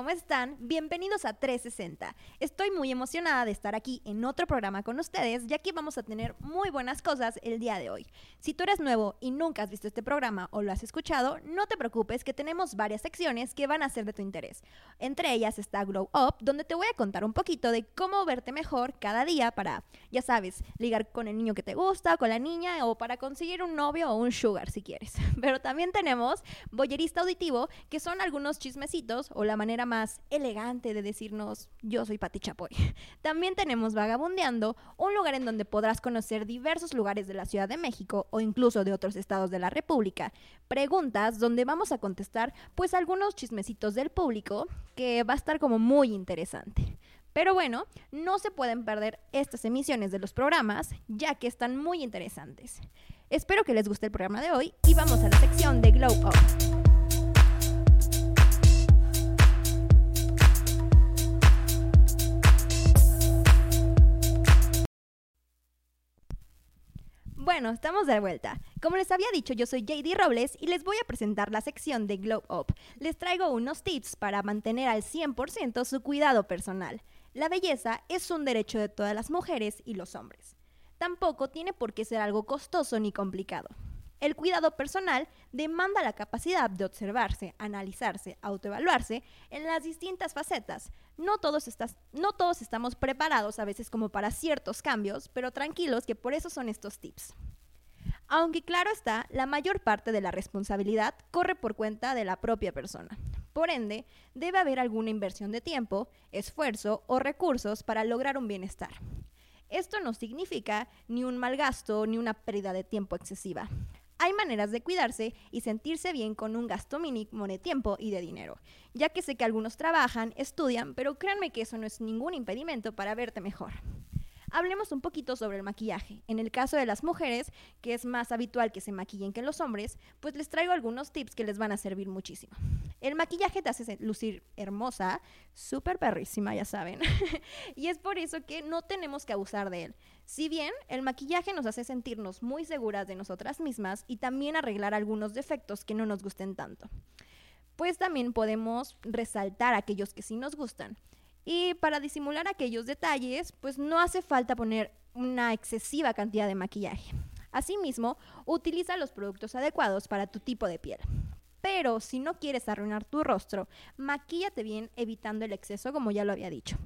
¿cómo están? Bienvenidos a 360. Estoy muy emocionada de estar aquí en otro programa con ustedes, ya que vamos a tener muy buenas cosas el día de hoy. Si tú eres nuevo y nunca has visto este programa o lo has escuchado, no te preocupes que tenemos varias secciones que van a ser de tu interés. Entre ellas está Glow Up, donde te voy a contar un poquito de cómo verte mejor cada día para, ya sabes, ligar con el niño que te gusta, con la niña o para conseguir un novio o un sugar si quieres. Pero también tenemos Boyerista Auditivo, que son algunos chismecitos o la manera más elegante de decirnos yo soy Pati Chapoy. También tenemos Vagabundeando, un lugar en donde podrás conocer diversos lugares de la Ciudad de México o incluso de otros estados de la República. Preguntas donde vamos a contestar pues algunos chismecitos del público que va a estar como muy interesante. Pero bueno, no se pueden perder estas emisiones de los programas ya que están muy interesantes. Espero que les guste el programa de hoy y vamos a la sección de Glow Up. Bueno, estamos de vuelta. Como les había dicho, yo soy JD Robles y les voy a presentar la sección de Glow Up. Les traigo unos tips para mantener al 100% su cuidado personal. La belleza es un derecho de todas las mujeres y los hombres. Tampoco tiene por qué ser algo costoso ni complicado. El cuidado personal demanda la capacidad de observarse, analizarse, autoevaluarse en las distintas facetas. No todos, no todos estamos preparados a veces como para ciertos cambios, pero tranquilos que por eso son estos tips. Aunque claro está, la mayor parte de la responsabilidad corre por cuenta de la propia persona. Por ende, debe haber alguna inversión de tiempo, esfuerzo o recursos para lograr un bienestar. Esto no significa ni un mal gasto ni una pérdida de tiempo excesiva. Hay maneras de cuidarse y sentirse bien con un gasto mínimo de tiempo y de dinero, ya que sé que algunos trabajan, estudian, pero créanme que eso no es ningún impedimento para verte mejor. Hablemos un poquito sobre el maquillaje. En el caso de las mujeres, que es más habitual que se maquillen que los hombres, pues les traigo algunos tips que les van a servir muchísimo. El maquillaje te hace lucir hermosa, súper perrísima, ya saben. y es por eso que no tenemos que abusar de él. Si bien el maquillaje nos hace sentirnos muy seguras de nosotras mismas y también arreglar algunos defectos que no nos gusten tanto. Pues también podemos resaltar aquellos que sí nos gustan. Y para disimular aquellos detalles, pues no hace falta poner una excesiva cantidad de maquillaje. Asimismo, utiliza los productos adecuados para tu tipo de piel. Pero si no quieres arruinar tu rostro, maquíllate bien evitando el exceso como ya lo había dicho.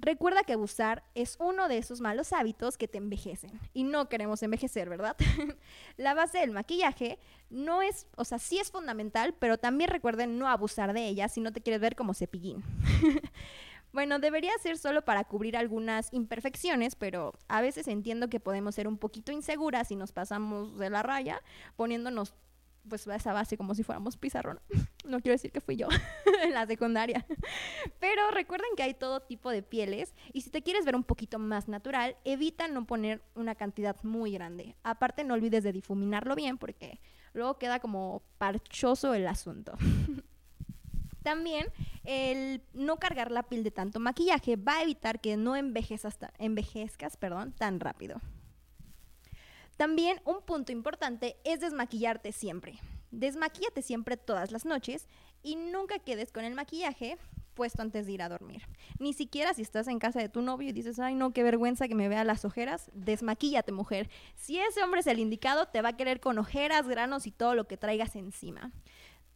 Recuerda que abusar es uno de esos malos hábitos que te envejecen. Y no queremos envejecer, ¿verdad? la base del maquillaje no es, o sea, sí es fundamental, pero también recuerden no abusar de ella si no te quieres ver como cepillín. Bueno, debería ser solo para cubrir algunas imperfecciones, pero a veces entiendo que podemos ser un poquito inseguras si nos pasamos de la raya poniéndonos pues esa base como si fuéramos pizarrón. No quiero decir que fui yo en la secundaria. Pero recuerden que hay todo tipo de pieles y si te quieres ver un poquito más natural, evita no poner una cantidad muy grande. Aparte no olvides de difuminarlo bien porque luego queda como parchoso el asunto. También el no cargar la piel de tanto maquillaje va a evitar que no envejezcas tan rápido. También un punto importante es desmaquillarte siempre. Desmaquíllate siempre todas las noches y nunca quedes con el maquillaje puesto antes de ir a dormir. Ni siquiera si estás en casa de tu novio y dices, ay no, qué vergüenza que me vea las ojeras, desmaquíllate mujer. Si ese hombre es el indicado, te va a querer con ojeras, granos y todo lo que traigas encima.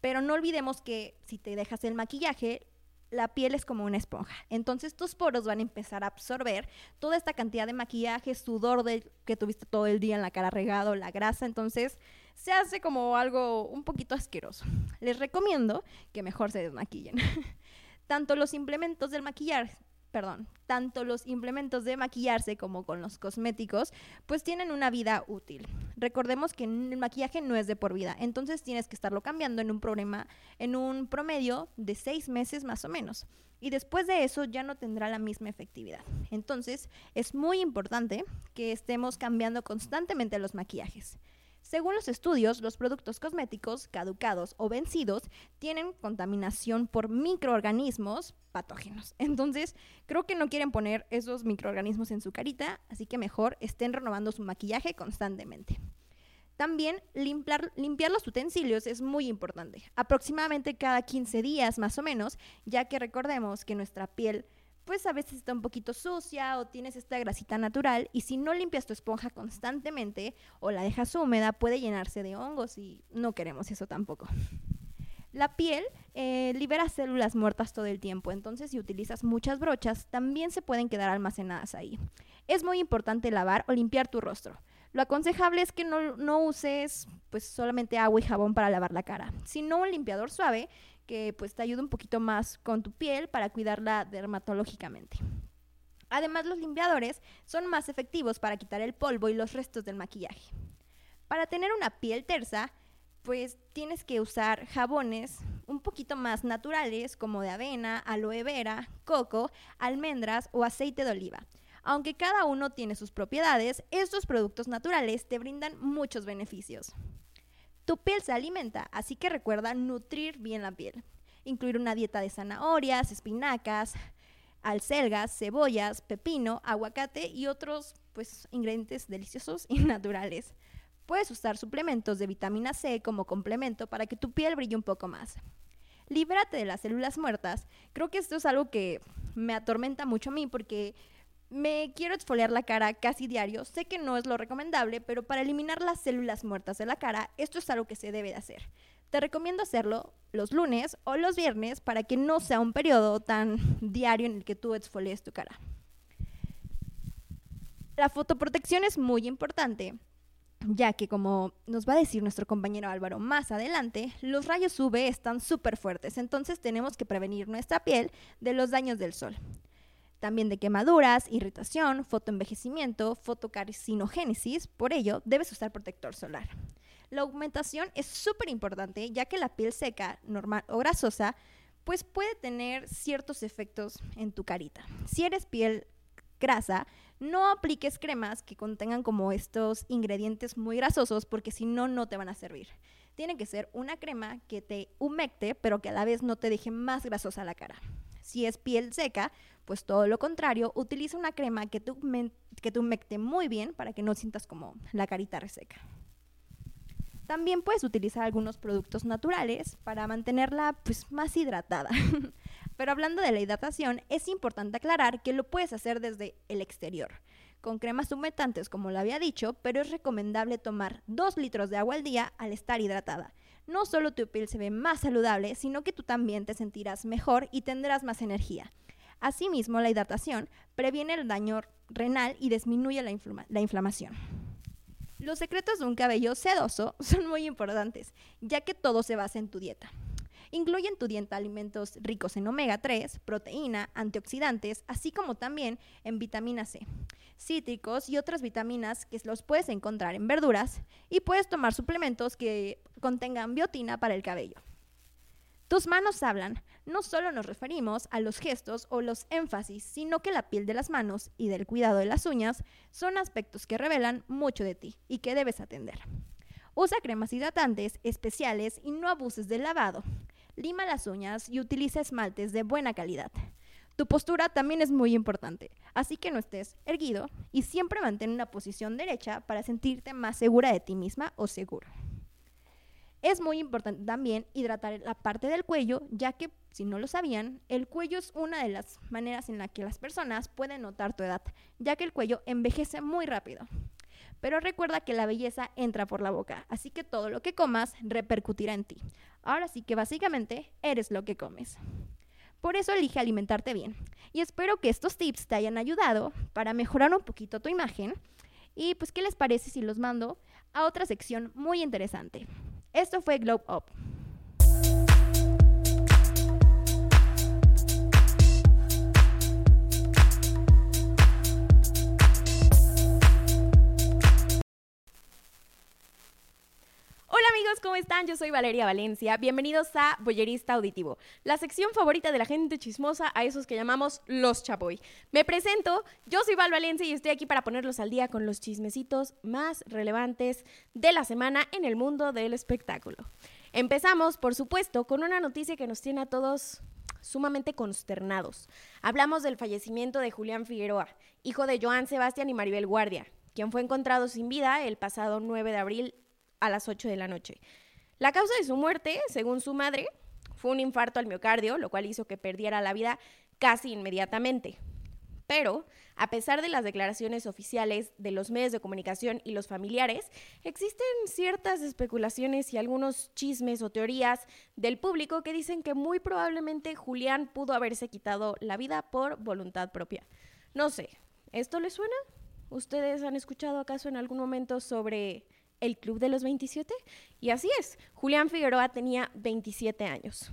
Pero no olvidemos que si te dejas el maquillaje, la piel es como una esponja. Entonces tus poros van a empezar a absorber toda esta cantidad de maquillaje, sudor que tuviste todo el día en la cara regado, la grasa. Entonces se hace como algo un poquito asqueroso. Les recomiendo que mejor se desmaquillen. Tanto los implementos del maquillaje perdón, tanto los implementos de maquillarse como con los cosméticos, pues tienen una vida útil. Recordemos que el maquillaje no es de por vida, entonces tienes que estarlo cambiando en un problema, en un promedio de seis meses más o menos. Y después de eso ya no tendrá la misma efectividad. Entonces es muy importante que estemos cambiando constantemente los maquillajes. Según los estudios, los productos cosméticos caducados o vencidos tienen contaminación por microorganismos patógenos. Entonces, creo que no quieren poner esos microorganismos en su carita, así que mejor estén renovando su maquillaje constantemente. También limpiar, limpiar, los utensilios es muy importante, aproximadamente cada 15 días más o menos, ya que recordemos que nuestra piel pues a veces está un poquito sucia o tienes esta grasita natural y si no limpias tu esponja constantemente o la dejas húmeda puede llenarse de hongos y no queremos eso tampoco. La piel eh, libera células muertas todo el tiempo, entonces si utilizas muchas brochas también se pueden quedar almacenadas ahí. Es muy importante lavar o limpiar tu rostro. Lo aconsejable es que no, uses pues solamente agua y jabón para lavar la cara, sino un limpiador suave que pues te ayuda un poquito más con tu piel para cuidarla dermatológicamente. Además, los limpiadores son más efectivos para quitar el polvo y los restos del maquillaje. Para tener una piel tersa, pues tienes que usar jabones un poquito más naturales como de avena, aloe vera, coco, almendras o aceite de oliva. Aunque cada uno tiene sus propiedades, estos productos naturales te brindan muchos beneficios. Tu piel se alimenta, así que recuerda nutrir bien la piel. Incluir una dieta de zanahorias, espinacas, alcelgas, cebollas, pepino, aguacate y otros pues, ingredientes deliciosos y naturales. Puedes usar suplementos de vitamina C como complemento para que tu piel brille un poco más. Líbrate de las células muertas. Creo que esto es algo que me atormenta mucho a mí porque me quiero exfoliar la cara casi diario. Sé que no es lo recomendable, pero para eliminar las células muertas de la cara, esto es algo que se debe de hacer. Te recomiendo hacerlo los lunes o los viernes para que no sea un periodo tan diario en el que tú exfolies tu cara. La fotoprotección es muy importante, ya que como nos va a decir nuestro compañero Álvaro más adelante, los rayos UV están súper fuertes, entonces tenemos que prevenir nuestra piel de los daños del sol también de quemaduras, irritación, fotoenvejecimiento, fotocarcinogénesis. Por ello, debes usar protector solar. La aumentación es súper importante ya que la piel seca, normal o grasosa, pues puede tener ciertos efectos en tu carita. Si eres piel grasa, no apliques cremas que contengan como estos ingredientes muy grasosos porque si no, no te van a servir. Tiene que ser una crema que te humecte, pero que a la vez no te deje más grasosa la cara. Si es piel seca, pues todo lo contrario, utiliza una crema que te, que humecte muy bien para que no sientas como la carita reseca. También puedes utilizar algunos productos naturales para mantenerla pues, más hidratada. Pero hablando de la hidratación, es importante aclarar que lo puedes hacer desde el exterior, con cremas humectantes como lo había dicho, pero es recomendable tomar 2 litros de agua al día al estar hidratada. No solo tu piel se ve más saludable, sino que tú también te sentirás mejor y tendrás más energía. Asimismo, la hidratación previene el daño renal y disminuye la, la inflamación. Los secretos de un cabello sedoso son muy importantes, ya que todo se basa en tu dieta. Incluye en tu dieta alimentos ricos en omega 3, proteína, antioxidantes, así como también en vitamina C, cítricos y otras vitaminas que los puedes encontrar en verduras y puedes tomar suplementos que contengan biotina para el cabello. Tus manos hablan. No solo nos referimos a los gestos o los énfasis, sino que la piel de las manos y del cuidado de las uñas son aspectos que revelan mucho de ti y que debes atender. Usa cremas hidratantes especiales y no abuses del lavado. Lima las uñas y utiliza esmaltes de buena calidad. Tu postura también es muy importante, así que no estés erguido y siempre mantén una posición derecha para sentirte más segura de ti misma o seguro. Es muy importante también hidratar la parte del cuello, ya que, si no lo sabían, el cuello es una de las maneras en la que las personas pueden notar tu edad, ya que el cuello envejece muy rápido. Pero recuerda que la belleza entra por la boca, así que todo lo que comas repercutirá en ti. Ahora sí que básicamente eres lo que comes. Por eso elige alimentarte bien. Y espero que estos tips te hayan ayudado para mejorar un poquito tu imagen. Y pues, ¿qué les parece si los mando a otra sección muy interesante? Esto fue Globe Up. Están? Yo soy Valeria Valencia. Bienvenidos a Boyerista Auditivo, la sección favorita de la gente chismosa, a esos que llamamos los chapoy. Me presento, yo soy Val Valencia y estoy aquí para ponerlos al día con los chismecitos más relevantes de la semana en el mundo del espectáculo. Empezamos, por supuesto, con una noticia que nos tiene a todos sumamente consternados. Hablamos del fallecimiento de Julián Figueroa, hijo de Joan Sebastián y Maribel Guardia, quien fue encontrado sin vida el pasado 9 de abril a las 8 de la noche. La causa de su muerte, según su madre, fue un infarto al miocardio, lo cual hizo que perdiera la vida casi inmediatamente. Pero, a pesar de las declaraciones oficiales de los medios de comunicación y los familiares, existen ciertas especulaciones y algunos chismes o teorías del público que dicen que muy probablemente Julián pudo haberse quitado la vida por voluntad propia. No sé, ¿esto les suena? ¿Ustedes han escuchado acaso en algún momento sobre el Club de los 27? Y así es, Julián Figueroa tenía 27 años.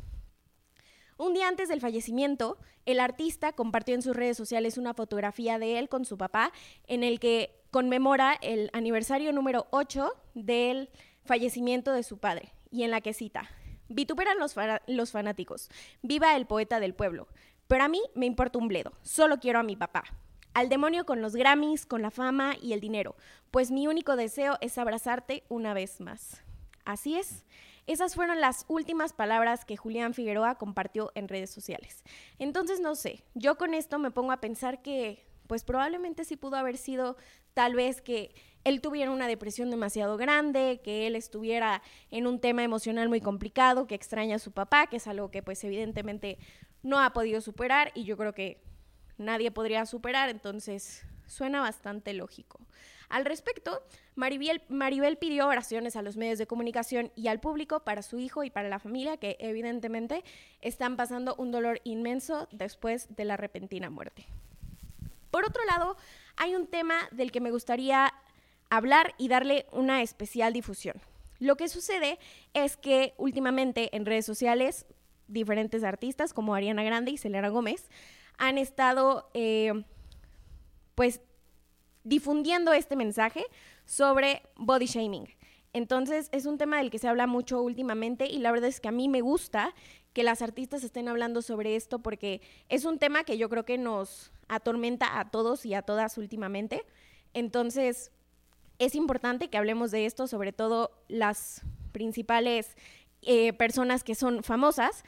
Un día antes del fallecimiento, el artista compartió en sus redes sociales una fotografía de él con su papá en el que conmemora el aniversario número 8 del fallecimiento de su padre y en la que cita, vituperan los, los fanáticos, viva el poeta del pueblo, pero a mí me importa un bledo, solo quiero a mi papá. Al demonio con los Grammys, con la fama y el dinero, pues mi único deseo es abrazarte una vez más. Así es. Esas fueron las últimas palabras que Julián Figueroa compartió en redes sociales. Entonces, no sé, yo con esto me pongo a pensar que, pues probablemente sí pudo haber sido tal vez que él tuviera una depresión demasiado grande, que él estuviera en un tema emocional muy complicado, que extraña a su papá, que es algo que pues evidentemente no ha podido superar y yo creo que nadie podría superar, entonces suena bastante lógico. Al respecto, Maribel, Maribel, pidió oraciones a los medios de comunicación y al público para su hijo y para la familia, que evidentemente están pasando un dolor inmenso después de la repentina muerte. Por otro lado, hay un tema del que me gustaría hablar y darle una especial difusión. Lo que sucede es que últimamente en redes sociales diferentes artistas como Ariana Grande y Selena Gómez han estado eh, pues difundiendo este mensaje sobre body shaming. Entonces es un tema del que se habla mucho últimamente y la verdad es que a mí me gusta que las artistas estén hablando sobre esto porque es un tema que yo creo que nos atormenta a todos y a todas últimamente. Entonces es importante que hablemos de esto, sobre todo las principales eh, personas que son famosas,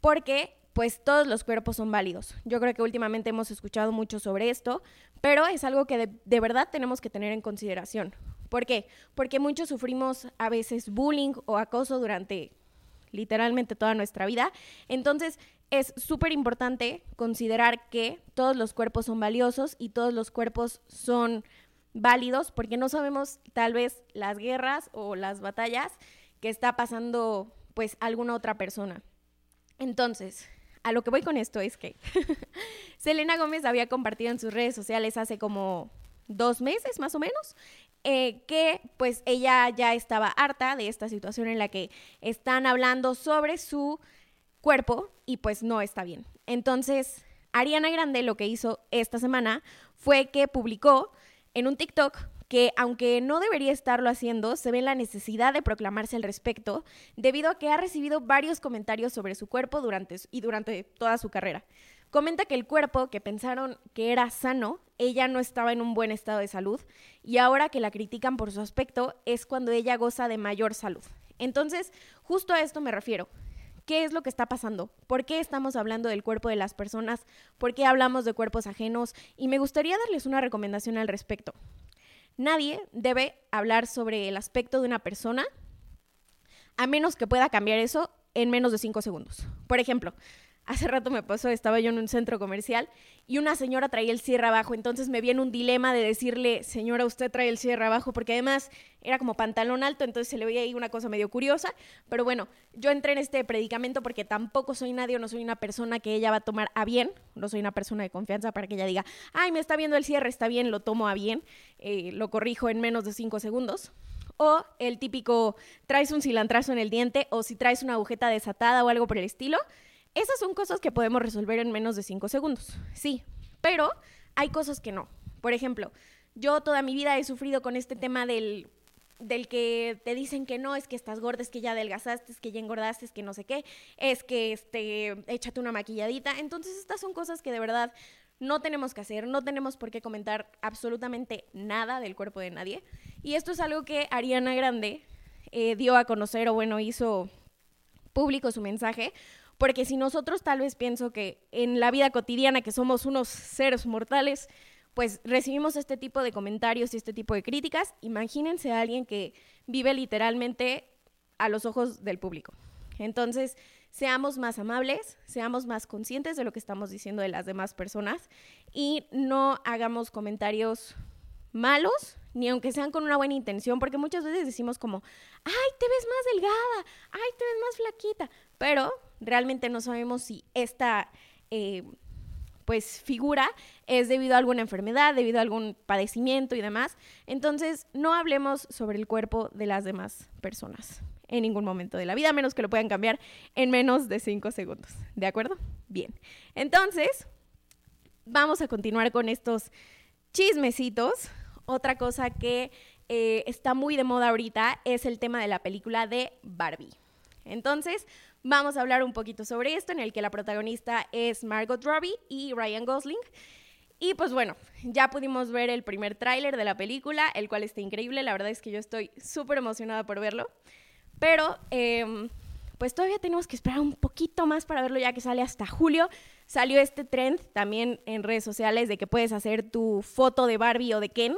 porque pues todos los cuerpos son válidos. Yo creo que últimamente hemos escuchado mucho sobre esto, pero es algo que de, verdad tenemos que tener en consideración. ¿Por qué? Porque muchos sufrimos a veces bullying o acoso durante literalmente toda nuestra vida. Entonces, es súper importante considerar que todos los cuerpos son valiosos y todos los cuerpos son válidos porque no sabemos tal vez las guerras o las batallas que está pasando pues alguna otra persona. Entonces, a lo que voy con esto es que Selena Gómez había compartido en sus redes sociales hace como dos meses más o menos, eh, que pues ella ya estaba harta de esta situación en la que están hablando sobre su cuerpo y pues no está bien. Entonces, Ariana Grande lo que hizo esta semana fue que publicó en un TikTok que aunque no debería estarlo haciendo, se ve la necesidad de proclamarse al respecto, debido a que ha recibido varios comentarios sobre su cuerpo durante y durante toda su carrera. Comenta que el cuerpo que pensaron que era sano, ella no estaba en un buen estado de salud y ahora que la critican por su aspecto es cuando ella goza de mayor salud. Entonces, justo a esto me refiero. ¿Qué es lo que está pasando? ¿Por qué estamos hablando del cuerpo de las personas? ¿Por qué hablamos de cuerpos ajenos? Y me gustaría darles una recomendación al respecto. Nadie debe hablar sobre el aspecto de una persona a menos que pueda cambiar eso en menos de cinco segundos. Por ejemplo, Hace rato me pasó, estaba yo en un centro comercial y una señora traía el cierre abajo, entonces me viene un dilema de decirle, señora, usted trae el cierre abajo, porque además era como pantalón alto, entonces se le veía ahí una cosa medio curiosa, pero bueno, yo entré en este predicamento porque tampoco soy nadie o no soy una persona que ella va a tomar a bien, no soy una persona de confianza para que ella diga, ay, me está viendo el cierre, está bien, lo tomo a bien, eh, lo corrijo en menos de cinco segundos. O el típico, traes un cilantrazo en el diente, o si traes una agujeta desatada o algo por el estilo, esas son cosas que podemos resolver en menos de cinco segundos, sí, pero hay cosas que no. Por ejemplo, yo toda mi vida he sufrido con este tema del, del que te dicen que no, es que estás gorda, es que ya adelgazaste, es que ya engordaste, es que no sé qué, es que este, échate una maquilladita. Entonces estas son cosas que de verdad no tenemos que hacer, no tenemos por qué comentar absolutamente nada del cuerpo de nadie. Y esto es algo que Ariana Grande eh, dio a conocer o bueno, hizo público su mensaje porque si nosotros tal vez pienso que en la vida cotidiana, que somos unos seres mortales, pues recibimos este tipo de comentarios y este tipo de críticas. Imagínense a alguien que vive literalmente a los ojos del público. Entonces, seamos más amables, seamos más conscientes de lo que estamos diciendo de las demás personas y no hagamos comentarios malos, ni aunque sean con una buena intención, porque muchas veces decimos como, ay, te ves más delgada, ay, te ves más flaquita, pero realmente no sabemos si esta... Eh, pues figura es debido a alguna enfermedad, debido a algún padecimiento y demás. Entonces, no hablemos sobre el cuerpo de las demás personas en ningún momento de la vida, a menos que lo puedan cambiar en menos de cinco segundos. ¿De acuerdo? Bien. Entonces, vamos a continuar con estos chismecitos. Otra cosa que eh, está muy de moda ahorita es el tema de la película de Barbie. Entonces, vamos a hablar un poquito sobre esto, en el que la protagonista es Margot Robbie y Ryan Gosling. Y pues bueno, ya pudimos ver el primer tráiler de la película, el cual está increíble. La verdad es que yo estoy súper emocionada por verlo. Pero em, pues todavía tenemos que esperar un poquito más para verlo ya que sale hasta julio. Salió este trend también en redes sociales de que puedes hacer tu foto de Barbie o de Ken.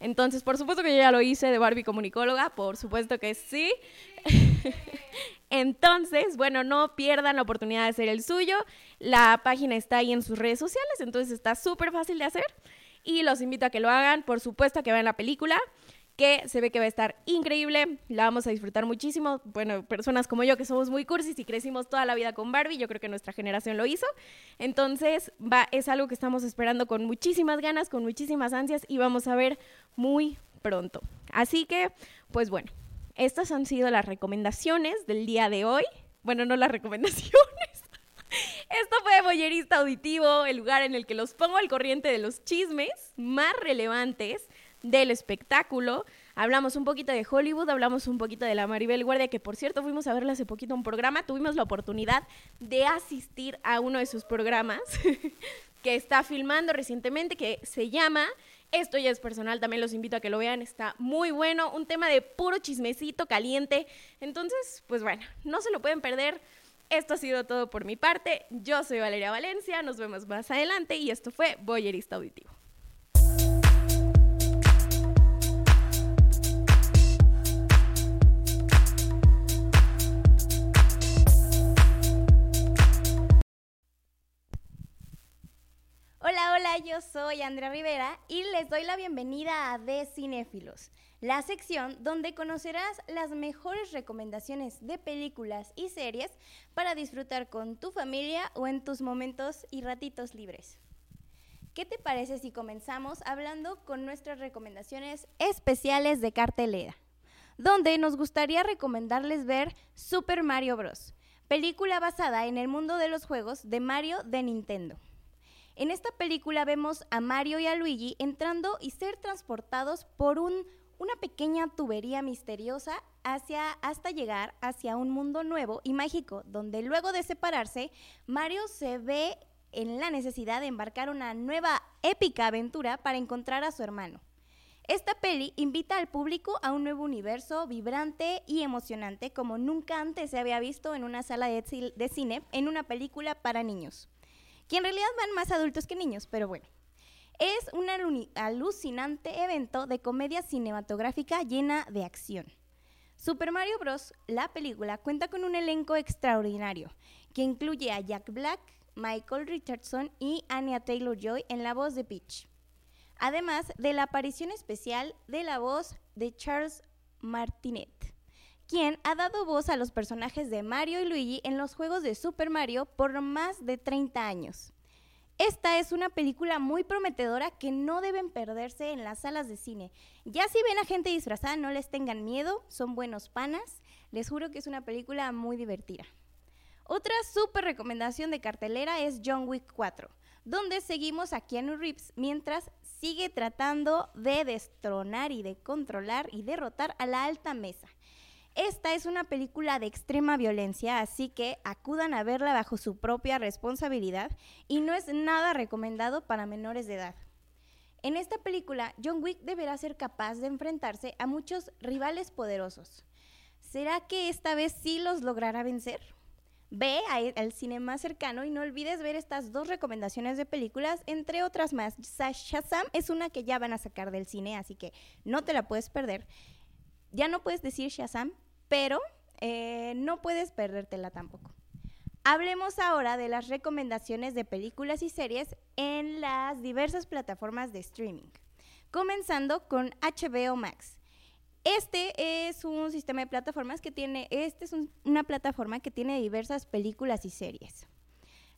Entonces, por supuesto que yo ya lo hice de Barbie comunicóloga, por supuesto que sí. Entonces, bueno, no pierdan la oportunidad de hacer el suyo. La página está ahí en sus redes sociales, entonces está súper fácil de hacer. Y los invito a que lo hagan, por supuesto a que vean la película que se ve que va a estar increíble, la vamos a disfrutar muchísimo. Bueno, personas como yo que somos muy cursis y crecimos toda la vida con Barbie, yo creo que nuestra generación lo hizo. Entonces, va, es algo que estamos esperando con muchísimas ganas, con muchísimas ansias y vamos a ver muy pronto. Así que, pues bueno, estas han sido las recomendaciones del día de hoy. Bueno, no las recomendaciones. Esto fue Boyerista Auditivo, el lugar en el que los pongo al corriente de los chismes más relevantes del espectáculo. Hablamos un poquito de Hollywood, hablamos un poquito de la Maribel Guardia, que por cierto fuimos a verla hace poquito un programa, tuvimos la oportunidad de asistir a uno de sus programas que está filmando recientemente, que se llama esto ya es personal, también los invito a que lo vean, está muy bueno, un tema de puro chismecito caliente. Entonces, pues bueno, no se lo pueden perder. Esto ha sido todo por mi parte. Yo soy Valeria Valencia, nos vemos más adelante y esto fue Boyerista Auditivo. Soy Andrea Rivera y les doy la bienvenida a De Cinéfilos, la sección donde conocerás las mejores recomendaciones de películas y series para disfrutar con tu familia o en tus momentos y ratitos libres. ¿Qué te parece si comenzamos hablando con nuestras recomendaciones especiales de cartelera? Donde nos gustaría recomendarles ver Super Mario Bros., película basada en el mundo de los juegos de Mario de Nintendo. En esta película vemos a Mario y a Luigi entrando y ser transportados por un, una pequeña tubería misteriosa hacia, hasta llegar hacia un mundo nuevo y mágico, donde luego de separarse, Mario se ve en la necesidad de embarcar una nueva épica aventura para encontrar a su hermano. Esta peli invita al público a un nuevo universo vibrante y emocionante como nunca antes se había visto en una sala de, de cine en una película para niños que en realidad van más adultos que niños, pero bueno. Es un alucinante evento de comedia cinematográfica llena de acción. Super Mario Bros., la película, cuenta con un elenco extraordinario, que incluye a Jack Black, Michael Richardson y Anya Taylor-Joy en la voz de Peach. Además de la aparición especial de la voz de Charles Martinet quien ha dado voz a los personajes de Mario y Luigi en los juegos de Super Mario por más de 30 años. Esta es una película muy prometedora que no deben perderse en las salas de cine. Ya si ven a gente disfrazada, no les tengan miedo, son buenos panas. Les juro que es una película muy divertida. Otra súper recomendación de cartelera es John Wick 4, donde seguimos a Keanu Reeves mientras sigue tratando de destronar y de controlar y derrotar a la alta mesa. Esta es una película de extrema violencia, así que acudan a verla bajo su propia responsabilidad y no es nada recomendado para menores de edad. En esta película, John Wick deberá ser capaz de enfrentarse a muchos rivales poderosos. ¿Será que esta vez sí los logrará vencer? ve al cine más cercano y no olvides ver estas dos recomendaciones de películas, entre otras más. Shazam es una que ya van a sacar del cine, así que no te la puedes perder. Ya no puedes decir Shazam, pero eh, no puedes perdértela tampoco. Hablemos ahora de las recomendaciones de películas y series en las diversas plataformas de streaming, comenzando con HBO Max. Este es un sistema de plataformas que tiene, este es una plataforma que tiene diversas películas y series.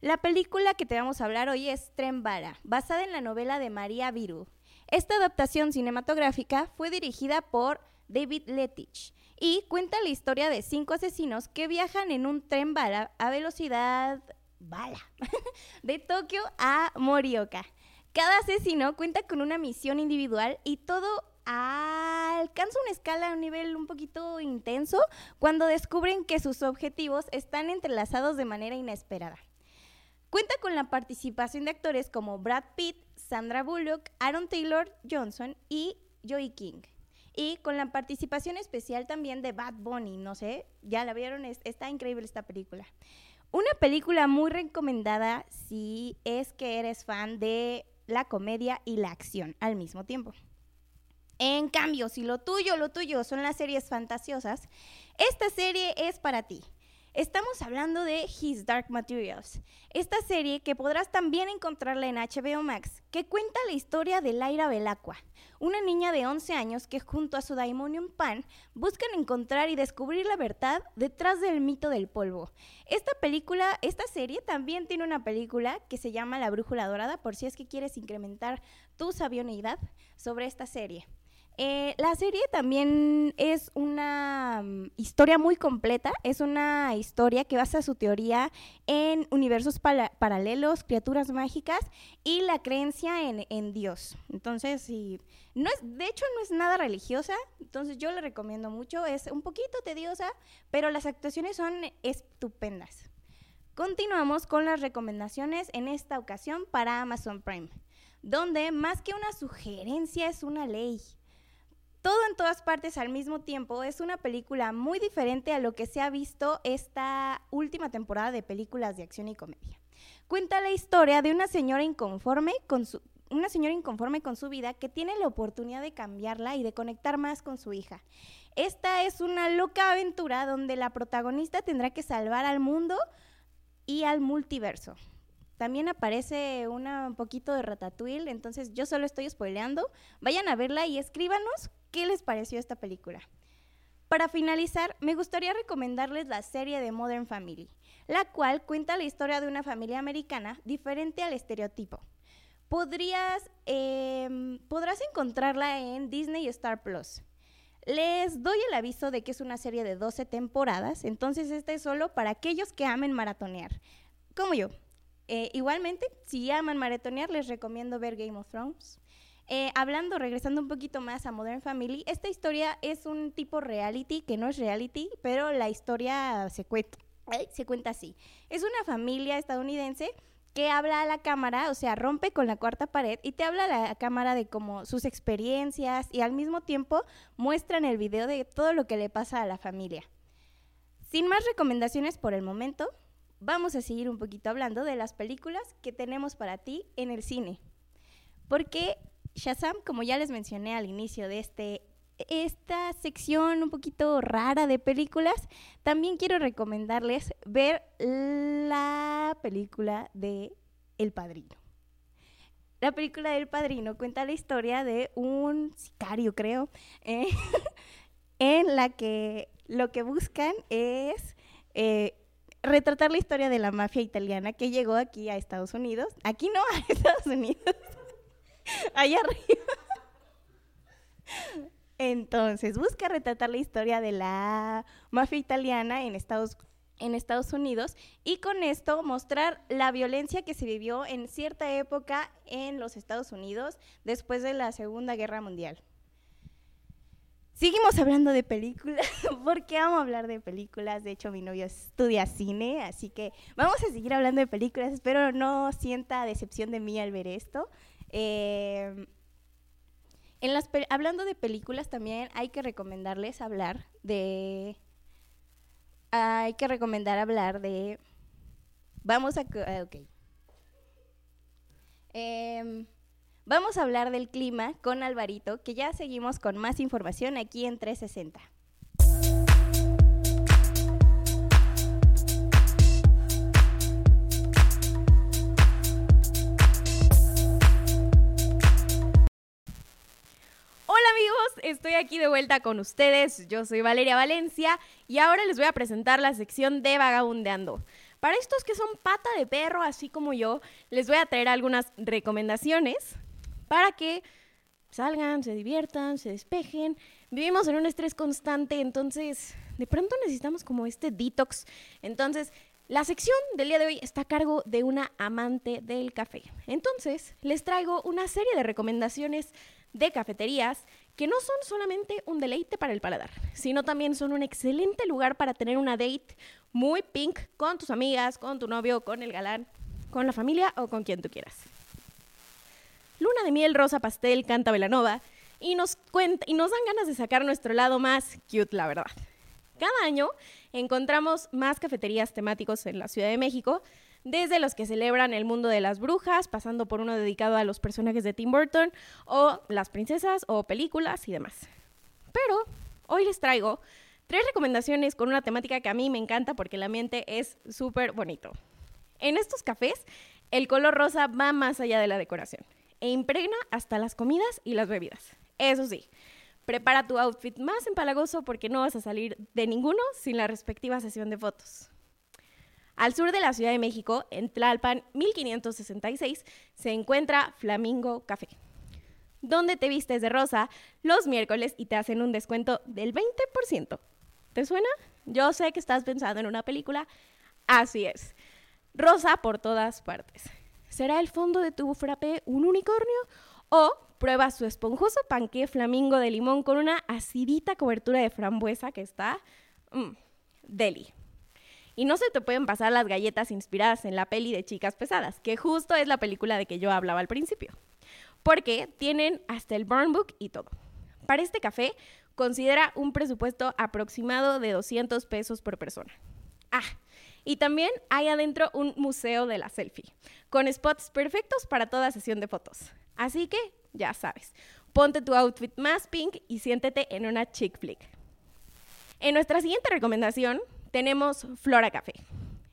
La película que te vamos a hablar hoy es Tren basada en la novela de María Viru. Esta adaptación cinematográfica fue dirigida por David Lettich y cuenta la historia de cinco asesinos que viajan en un tren bala a velocidad bala de Tokio a Morioka. Cada asesino cuenta con una misión individual y todo alcanza una escala a un nivel un poquito intenso cuando descubren que sus objetivos están entrelazados de manera inesperada. Cuenta con la participación de actores como Brad Pitt, Sandra Bullock, Aaron Taylor Johnson y Joey King y con la participación especial también de Bad Bunny, no sé, ya la vieron, está increíble esta película. Una película muy recomendada si es que eres fan de la comedia y la acción al mismo tiempo. En cambio, si lo tuyo, lo tuyo son las series fantasiosas, esta serie es para ti. Estamos hablando de His Dark Materials, esta serie que podrás también encontrarla en HBO Max, que cuenta la historia de Laira Belacqua, una niña de 11 años que junto a su Daimonium Pan buscan encontrar y descubrir la verdad detrás del mito del polvo. Esta película, esta serie también tiene una película que se llama La Brújula Dorada, por si es que quieres incrementar tu sabionidad sobre esta serie. Eh, la serie también es una mm, historia muy completa, es una historia que basa su teoría en universos paralelos, criaturas mágicas y la creencia en, Dios. Entonces, sí, no es, de hecho no es nada religiosa, entonces yo le recomiendo mucho, es un poquito tediosa, pero las actuaciones son estupendas. Continuamos con las recomendaciones en esta ocasión para Amazon Prime, donde más que una sugerencia es una ley. Todo en todas partes al mismo tiempo es una película muy diferente a lo que se ha visto esta última temporada de películas de acción y comedia. Cuenta la historia de una señora inconforme con su una señora inconforme con su vida que tiene la oportunidad de cambiarla y de conectar más con su hija. Esta es una loca aventura donde la protagonista tendrá que salvar al mundo y al multiverso. También aparece un poquito de Ratatouille, entonces yo solo estoy spoileando. Vayan a verla y escríbanos qué les pareció esta película. Para finalizar, me gustaría recomendarles la serie de Modern Family, la cual cuenta la historia de una familia americana diferente al estereotipo. Podrías, em, podrás encontrarla en Disney Star Plus. Les doy el aviso de que es una serie de 12 temporadas, entonces esta es solo para aquellos que amen maratonear, como yo. Eh, igualmente, si aman maratonear, les recomiendo ver Game of Thrones. Eh, hablando, regresando un poquito más a Modern Family, esta historia es un tipo reality, que no es reality, pero la historia se cuenta, se cuenta así. Es una familia estadounidense que habla a la cámara, o sea, rompe con la cuarta pared y te habla a la cámara de como sus experiencias y al mismo tiempo muestran el video de todo lo que le pasa a la familia. Sin más recomendaciones por el momento, vamos a seguir un poquito hablando de las películas que tenemos para ti en el cine. Porque Shazam, como ya les mencioné al inicio de este esta sección un poquito rara de películas, también quiero recomendarles ver la película de El Padrino. La película del Padrino cuenta la historia de un sicario, creo, eh, en la que lo que buscan es eh, retratar la historia de la mafia italiana que llegó aquí a Estados Unidos. Aquí no, a Estados Unidos. Allá arriba. Entonces, busca retratar la historia de la mafia italiana en Estados, en Estados Unidos y con esto mostrar la violencia que se vivió en cierta época en los Estados Unidos después de la Segunda Guerra Mundial. Seguimos hablando de películas, porque amo hablar de películas. De hecho, mi novio estudia cine, así que vamos a seguir hablando de películas. Espero no sienta decepción de mí al ver esto. Eh, en las hablando de películas también hay que recomendarles hablar de... Hay que recomendar hablar de vamos a... ah, ok. Em, vamos a hablar del clima con Alvarito, que ya seguimos con más información aquí en 360. Amigos, estoy aquí de vuelta con ustedes. Yo soy Valeria Valencia y ahora les voy a presentar la sección de Vagabundeando. Para estos que son pata de perro, así como yo, les voy a traer algunas recomendaciones para que salgan, se diviertan, se despejen. Vivimos en un estrés constante, entonces de pronto necesitamos como este detox. Entonces, la sección del día de hoy está a cargo de una amante del café. Entonces, les traigo una serie de recomendaciones de cafeterías que no son solamente un deleite para el paladar, sino también son un excelente lugar para tener una date muy pink con tus amigas, con tu novio, con el galán, con la familia o con quien tú quieras. Luna de miel, rosa pastel, canta Velanova y nos y nos dan ganas de sacar nuestro lado más cute, la verdad. Cada año encontramos más cafeterías temáticos en la Ciudad de México, desde los que celebran el mundo de las brujas, pasando por uno dedicado a los personajes de Tim Burton, o las princesas, o películas y demás. Pero hoy les traigo tres recomendaciones con una temática que a mí me encanta porque el ambiente es súper bonito. En estos cafés, el color rosa va más allá de la decoración e impregna hasta las comidas y las bebidas. Eso sí, prepara tu outfit más empalagoso porque no vas a salir de ninguno sin la respectiva sesión de fotos. Al sur de la Ciudad de México, en Tlalpan 1566, se encuentra Flamingo Café, donde te vistes de rosa los miércoles y te hacen un descuento del 20%. ¿Te suena? Yo sé que estás pensando en una película. Así es. Rosa por todas partes. ¿Será el fondo de tu frappé un unicornio? O prueba su esponjoso panqué flamingo de limón con una acidita cobertura de frambuesa que está... mm, deli. Y no se te pueden pasar las galletas inspiradas en la peli de Chicas Pesadas, que justo es la película de que yo hablaba al principio. Porque tienen hasta el burn book y todo. Para este café, considera un presupuesto aproximado de 200 pesos por persona. Ah, y también hay adentro un museo de la selfie, con spots perfectos para toda sesión de fotos. Así que, ya sabes, ponte tu outfit más pink y siéntete en una chick flick. En nuestra siguiente recomendación tenemos Flora Café.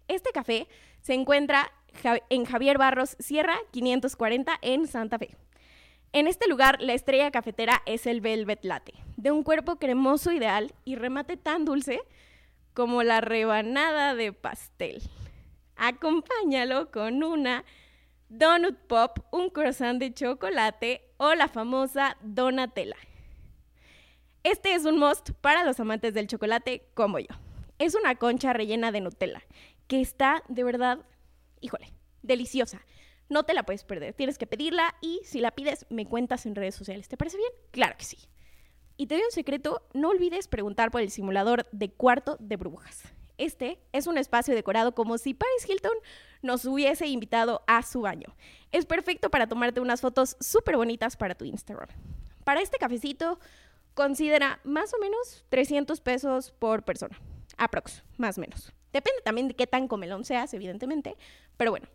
Este café se encuentra en Javier Barros Sierra 540 en Santa Fe. En este lugar, la estrella cafetera es el Velvet Latte, de un cuerpo cremoso ideal y remate tan dulce como la rebanada de pastel. Acompáñalo con una donut pop, un croissant de chocolate o la famosa donatella. Este es un must para los amantes del chocolate como yo. Es una concha rellena de Nutella, que está de verdad, híjole, deliciosa. No te la puedes perder, tienes que pedirla y si la pides me cuentas en redes sociales. ¿Te parece bien? Claro que sí. Y te doy un secreto, no olvides preguntar por el simulador de cuarto de burbujas. Este es un espacio decorado como si Paris Hilton nos hubiese invitado a su baño. Es perfecto para tomarte unas fotos súper bonitas para tu Instagram. Para este cafecito, considera más o menos 300 pesos por persona. Aprox, más o menos. Depende también de qué tan comelón seas, evidentemente, pero bueno.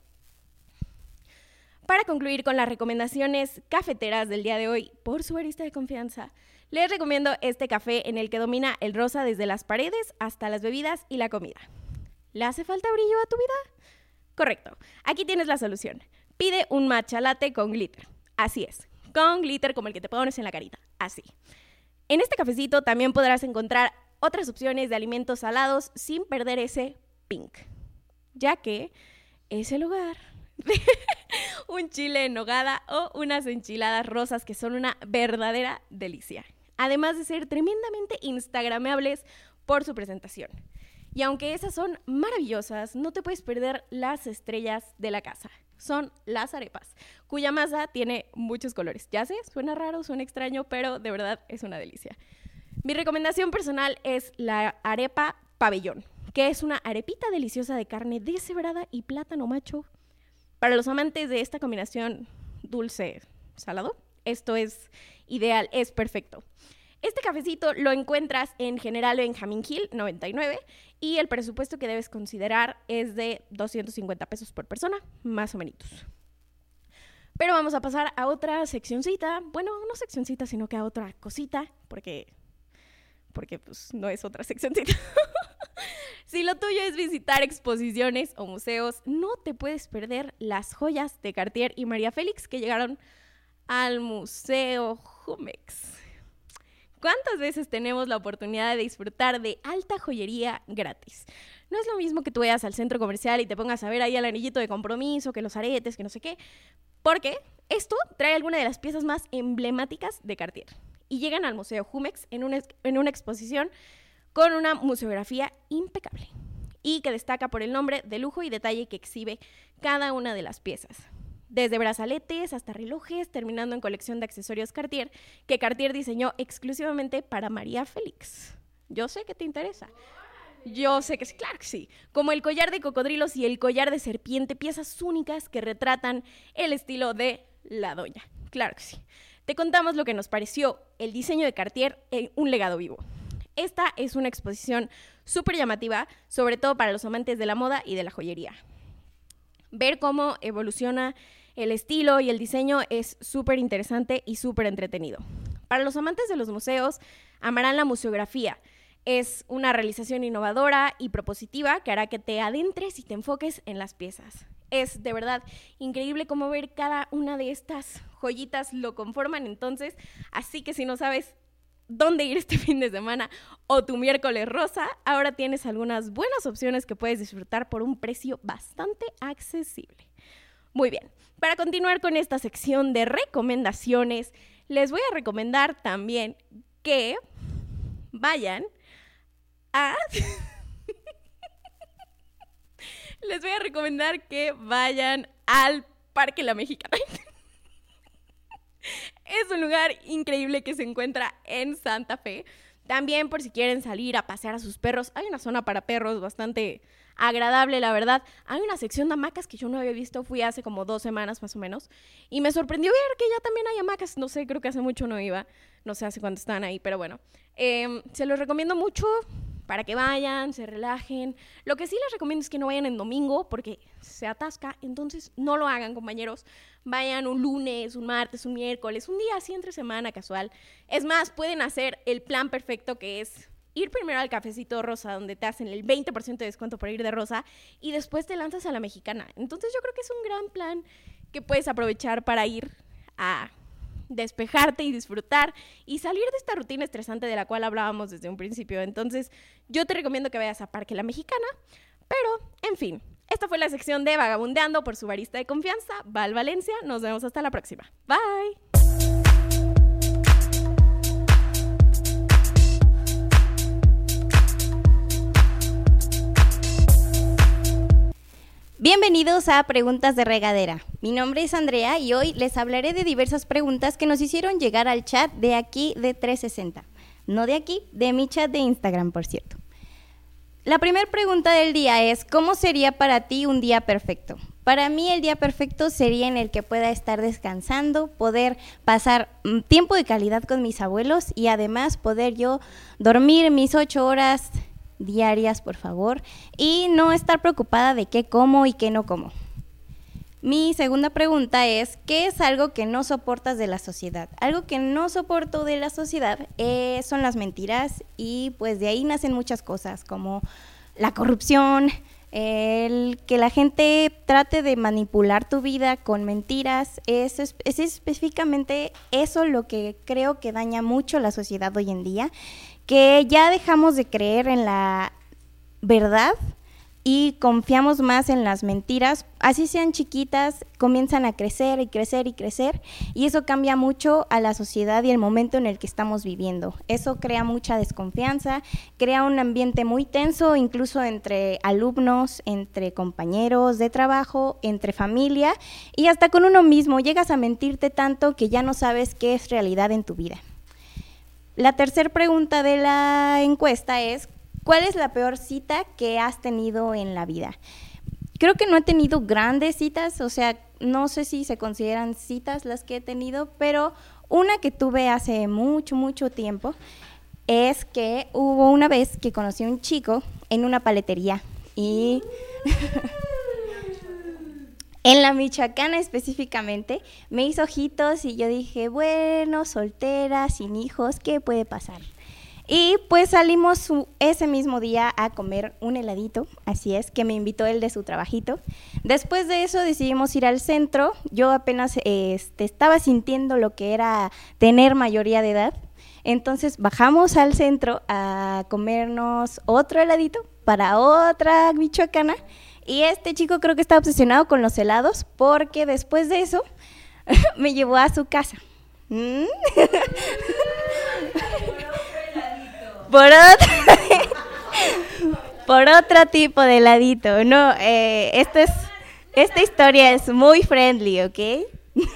Para concluir con las recomendaciones cafeteras del día de hoy, por su barista de confianza, les recomiendo este café en el que domina el rosa desde las paredes hasta las bebidas y la comida. ¿Le hace falta brillo a tu vida? Correcto. Aquí tienes la solución. Pide un matcha latte con glitter. Así es. Con glitter como el que te pones en la carita. Así. En este cafecito también podrás encontrar otras opciones de alimentos salados sin perder ese pink. Ya que es el hogar de un chile en nogada o unas enchiladas rosas que son una verdadera delicia. Además de ser tremendamente instagramables por su presentación. Y aunque esas son maravillosas, no te puedes perder las estrellas de la casa. Son las arepas, cuya masa tiene muchos colores. Ya sé, suena raro, suena extraño, pero de verdad es una delicia. Mi recomendación personal es la arepa pabellón, que es una arepita deliciosa de carne deshebrada y plátano macho. Para los amantes de esta combinación dulce-salado, esto es ideal, es perfecto. Este cafecito lo encuentras en General Benjamin Hill 99 y el presupuesto que debes considerar es de 250 pesos por persona, más o menos. Pero vamos a pasar a otra seccioncita, bueno, no seccioncita, sino que a otra cosita, porque porque pues no es otra seccioncita. si lo tuyo es visitar exposiciones o museos, no te puedes perder las joyas de Cartier y María Félix que llegaron al Museo Jumex. ¿Cuántas veces tenemos la oportunidad de disfrutar de alta joyería gratis? No es lo mismo que tú vayas al centro comercial y te pongas a ver ahí el anillito de compromiso, que los aretes, que no sé qué, porque esto trae alguna de las piezas más emblemáticas de Cartier y llegan al Museo Jumex en una, en una exposición con una museografía impecable y que destaca por el nombre de lujo y detalle que exhibe cada una de las piezas. Desde brazaletes hasta relojes, terminando en colección de accesorios Cartier, que Cartier diseñó exclusivamente para María Félix. Yo sé que te interesa. Yo sé que sí, claro que sí. Como el collar de cocodrilos y el collar de serpiente, piezas únicas que retratan el estilo de la doña. Claro que sí te contamos lo que nos pareció el diseño de Cartier en un legado vivo. Esta es una exposición súper llamativa, sobre todo para los amantes de la moda y de la joyería. Ver cómo evoluciona el estilo y el diseño es súper interesante y súper entretenido. Para los amantes de los museos, amarán la museografía. Es una realización innovadora y propositiva que hará que te adentres y te enfoques en las piezas es de verdad increíble cómo ver cada una de estas joyitas lo conforman entonces. Así que si no sabes dónde ir este fin de semana o tu miércoles rosa, ahora tienes algunas buenas opciones que puedes disfrutar por un precio bastante accesible. Muy bien, para continuar con esta sección de recomendaciones, les voy a recomendar también que vayan a... les voy a recomendar que vayan al Parque La Mexicana. es un lugar increíble que se encuentra en Santa Fe. También por si quieren salir a pasear a sus perros, hay una zona para perros bastante agradable, la verdad. Hay una sección de hamacas que yo no había visto, fui hace como dos semanas más o menos, y me sorprendió ver que ya también hay hamacas. No sé, creo que hace mucho no iba, no sé hace cuánto están ahí, pero bueno. Em, se los recomiendo mucho para que vayan, se relajen. Lo que sí les recomiendo es que no vayan en domingo porque se atasca, entonces no lo hagan, compañeros. Vayan un lunes, un martes, un miércoles, un día así entre semana casual. Es más, pueden hacer el plan perfecto que es ir primero al cafecito rosa donde te hacen el 20% de descuento por ir de rosa y después te lanzas a la mexicana. Entonces yo creo que es un gran plan que puedes aprovechar para ir a despejarte y disfrutar y salir de esta rutina estresante de la cual hablábamos desde un principio. Entonces, yo te recomiendo que vayas a Parque La Mexicana, pero, en fin, esta fue la sección de Vagabundeando por su barista de confianza, Val Valencia. Nos vemos hasta la próxima. Bye. Bienvenidos a Preguntas de Regadera. Mi nombre es Andrea y hoy les hablaré de diversas preguntas que nos hicieron llegar al chat de aquí de 360. No de aquí, de mi chat de Instagram, por cierto. La primera pregunta del día es, ¿cómo sería para ti un día perfecto? Para mí el día perfecto sería en el que pueda estar descansando, poder pasar mm, tiempo de calidad con mis abuelos y además poder yo dormir mis ocho horas diarias, por favor, y no estar preocupada de qué como y qué no como. Mi segunda pregunta es, ¿qué es algo que no soportas de la sociedad? Algo que no soporto de la sociedad eh, son las mentiras y pues de ahí nacen muchas cosas como la corrupción, el que la gente trate de manipular tu vida con mentiras, es, es, específicamente eso lo que creo que daña mucho la sociedad hoy en día que ya dejamos de creer en la verdad y confiamos más en las mentiras, así sean chiquitas, comienzan a crecer y crecer y crecer y eso cambia mucho a la sociedad y el momento en el que estamos viviendo. Eso crea mucha desconfianza, crea un ambiente muy tenso incluso entre alumnos, entre compañeros de trabajo, entre familia y hasta con uno mismo. Llegas a mentirte tanto que ya no sabes qué es realidad en tu vida. La tercera pregunta de la encuesta es, ¿cuál es la peor cita que has tenido en la vida? Creo que no he tenido grandes citas, o sea, no sé si se consideran citas las que he tenido, pero Una que tuve hace mucho, mucho tiempo es que hubo una vez que conocí a un chico en una paletería y en la Michoacana específicamente me hizo ojitos y yo dije, bueno, soltera, sin hijos, ¿qué puede pasar? Y pues salimos ese mismo día a comer un heladito, así es, que me invitó él de su trabajito. Después de eso decidimos ir al centro. Yo apenas este, estaba sintiendo lo que era tener mayoría de edad. Entonces bajamos al centro a comernos otro heladito para otra michoacana. Y este chico creo que está obsesionado con los helados porque después de eso me llevó a su casa. ¿Mm? por otro, por otro tipo de heladito. No, eh, es, esta historia es muy friendly, ¿ok?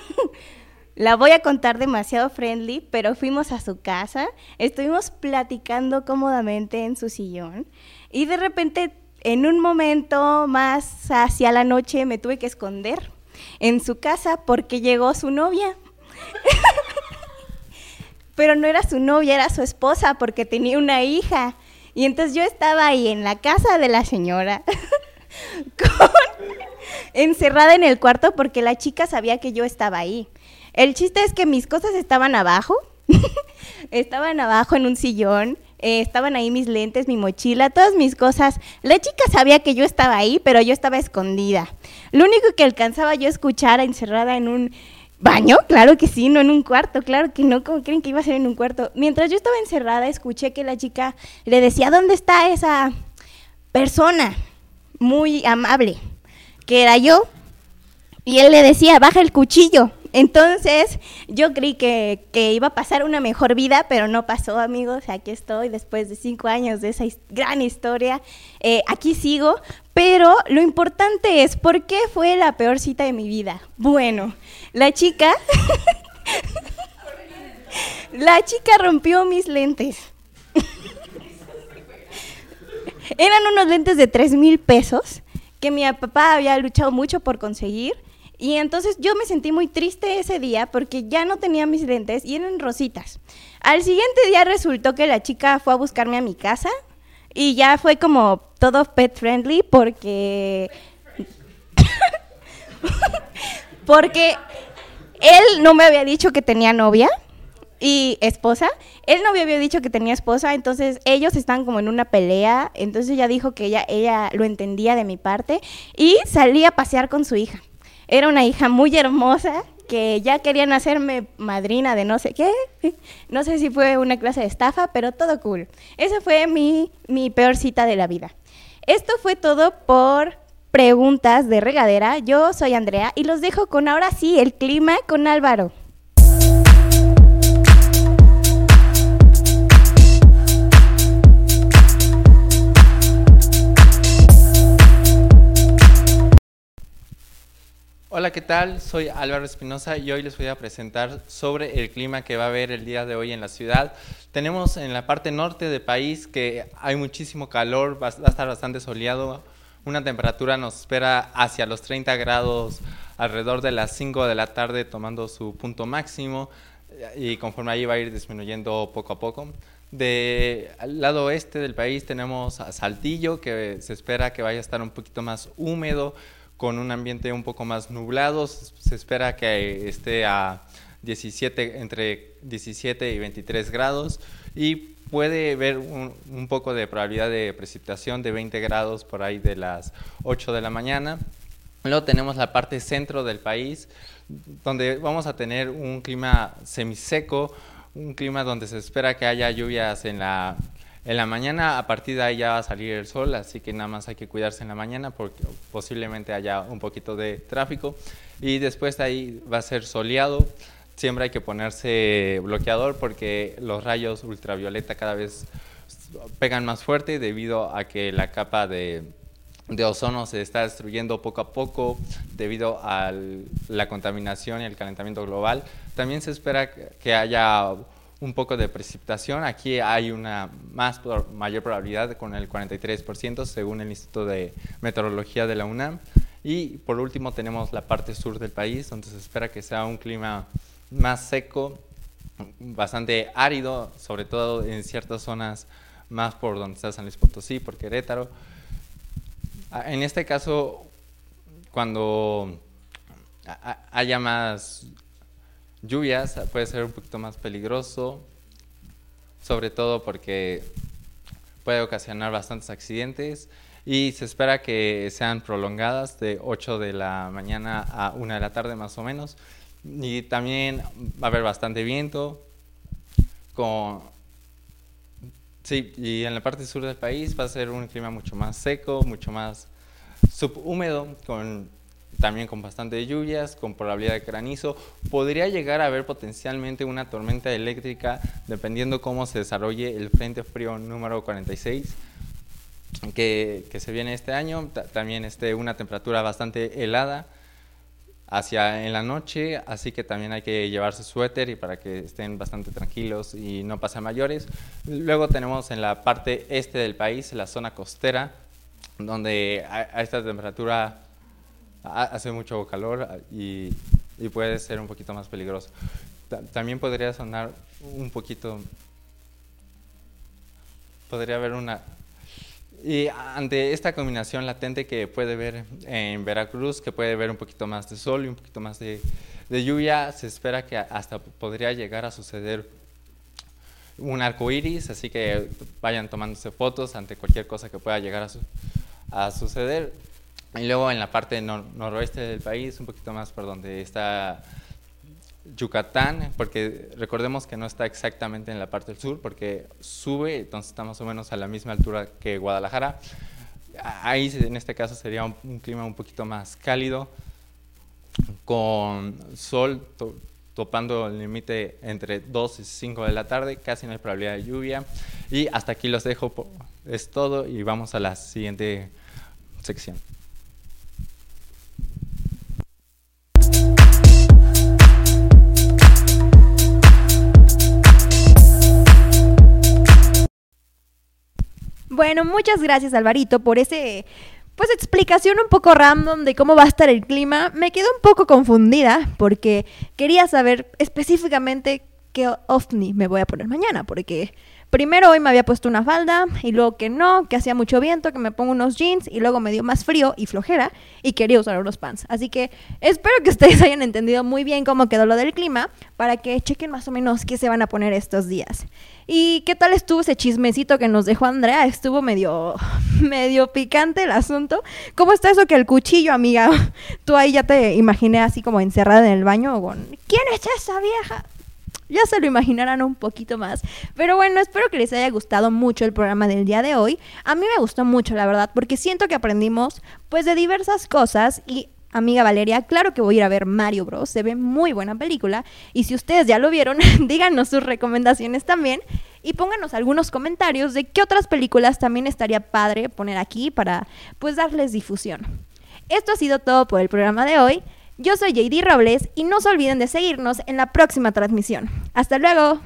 La voy a contar demasiado friendly, pero fuimos a su casa, estuvimos platicando cómodamente en su sillón y de repente en un momento más hacia la noche me tuve que esconder en su casa porque llegó su novia. pero no era su novia, era su esposa porque tenía una hija. Y entonces yo estaba ahí en la casa de la señora, encerrada en el cuarto porque la chica sabía que yo estaba ahí. El chiste es que mis cosas estaban abajo, estaban abajo en un sillón, eh, estaban ahí mis lentes, mi mochila, todas mis cosas. La chica sabía que yo estaba ahí, pero yo estaba escondida. Lo único que alcanzaba yo a escuchar encerrada en un ¿Baño? Claro que sí, no en un cuarto, claro que no, ¿cómo creen que iba a ser en un cuarto? Mientras yo estaba encerrada, escuché que la chica le decía, ¿dónde está esa persona muy amable? Que era yo. Y él le decía, baja el cuchillo. Entonces yo creí que, iba a pasar una mejor vida, pero no pasó, amigos. Aquí estoy después de cinco años de esa gran historia. Eh, aquí sigo, pero lo importante es, ¿por qué fue la peor cita de mi vida? Bueno, la chica... la chica rompió mis lentes. Eran unos lentes de tres mil pesos que mi papá había luchado mucho por conseguir y entonces yo me sentí muy triste ese día porque ya no tenía mis lentes y eran rositas. Al siguiente día resultó que la chica fue a buscarme a mi casa y ya fue como todo pet friendly porque... porque él no me había dicho que tenía novia y esposa. Él no me había dicho que tenía esposa, entonces ellos están como en una pelea. Entonces ella dijo que ella, ella lo entendía de mi parte y salí a pasear con su hija. Era una hija muy hermosa que ya querían hacerme madrina de no sé qué. No sé si fue una clase de estafa, pero todo cool. Esa fue mi, mi peor cita de la vida. Esto fue todo por preguntas de regadera. Yo soy Andrea y los dejo con ahora sí el clima con Álvaro. Hola, ¿qué tal? Soy Álvaro Espinosa y hoy les voy a presentar sobre el clima que va a haber el día de hoy en la ciudad. Tenemos en la parte norte del país que hay muchísimo calor, va a estar bastante soleado, una temperatura nos espera hacia los 30 grados alrededor de las 5 de la tarde tomando su punto máximo y conforme ahí va a ir disminuyendo poco a poco. Del lado oeste del país tenemos a Saltillo que se espera que vaya a estar un poquito más húmedo, con un ambiente un poco más nublado. Se espera que esté a 17, entre 17 y 23 grados y puede haber un, poco de probabilidad de precipitación de 20 grados por ahí de las 8 de la mañana. Luego tenemos la parte centro del país, donde vamos a tener un clima semiseco, un clima donde se espera que haya lluvias en la en la mañana, a partir de ahí ya va a salir el sol, así que nada más hay que cuidarse en la mañana porque posiblemente haya un poquito de tráfico. Y después de ahí va a ser soleado. Siempre hay que ponerse bloqueador porque los rayos ultravioleta cada vez pegan más fuerte debido a que la capa de, de ozono se está destruyendo poco a poco debido a la contaminación y el calentamiento global. También se espera que haya un poco de precipitación. Aquí hay una más mayor probabilidad con el 43% según el Instituto de Meteorología de la UNAM. Y por último tenemos la parte sur del país donde se espera que sea un clima más seco bastante árido, sobre todo en ciertas zonas más por donde está San Luis Potosí, por Querétaro. Ah, En este caso, cuando haya más lluvias, puede ser un poquito más peligroso, sobre todo porque puede ocasionar bastantes accidentes y se espera que sean prolongadas de 8 de la mañana a 1 de la tarde más o menos. Y también va a haber bastante viento con Sí, y en la parte sur del país va a ser un clima mucho más seco, mucho más subhúmedo, con, también con bastante lluvias, con probabilidad de granizo. Podría llegar a haber potencialmente una tormenta eléctrica dependiendo cómo se desarrolle el Frente Frío número 46 que, que se viene este año. Ta- también este, una temperatura bastante helada hacia en la noche, así que también hay que llevarse suéter y para que estén bastante tranquilos y no pasen mayores. Luego tenemos en la parte este del país, la zona costera, donde a, esta temperatura hace mucho calor a- y, y puede ser un poquito más peligroso. Ta- también podría sonar un poquito, podría haber una, y ante esta combinación latente que puede ver en Veracruz, que puede ver un poquito más de sol y un poquito más de, lluvia, se espera que hasta podría llegar a suceder un arco iris, así que vayan tomándose fotos ante cualquier cosa que pueda llegar a suceder. Y luego en la parte nor- noroeste del país, un poquito más por donde está Yucatán, porque recordemos que no está exactamente en la parte del sur, porque sube, entonces está más o menos a la misma altura que Guadalajara. Ahí en este caso sería un, clima un poquito más cálido, con sol to- topando el límite entre 2 y 5 de la tarde, casi no hay probabilidad de lluvia. Y hasta aquí los dejo, es todo y vamos a la siguiente sección. Bueno, muchas gracias Alvarito por ese pues explicación un poco random de cómo va a estar el clima. Me quedé un poco confundida porque quería saber específicamente qué ovni me voy a poner mañana, porque primero hoy me había puesto una falda y luego que no, que hacía mucho viento, que me pongo unos jeans y luego me dio más frío y flojera y quería usar unos pants. Así que espero que ustedes hayan entendido muy bien cómo quedó lo del clima para que chequen más o menos qué se van a poner estos días. ¿Y qué tal estuvo ese chismecito que nos dejó Andrea? Estuvo medio, medio picante el asunto. ¿Cómo está eso que el cuchillo, amiga? Tú ahí ya te imaginé así como encerrada en el baño con... ¿Quién es esa vieja? Ya se lo imaginarán un poquito más. Pero bueno, espero que les haya gustado mucho el programa del día de hoy. A mí me gustó mucho, la verdad, porque siento que aprendimos pues de diversas cosas y amiga Valeria, claro que voy a ir a ver Mario Bros. Se ve muy buena película. Y si ustedes ya lo vieron, díganos sus recomendaciones también. Y pónganos algunos comentarios de qué otras películas también estaría padre poner aquí para pues darles difusión. Esto ha sido todo por el programa de hoy. Yo soy JD Robles y no se olviden de seguirnos en la próxima transmisión. Hasta luego.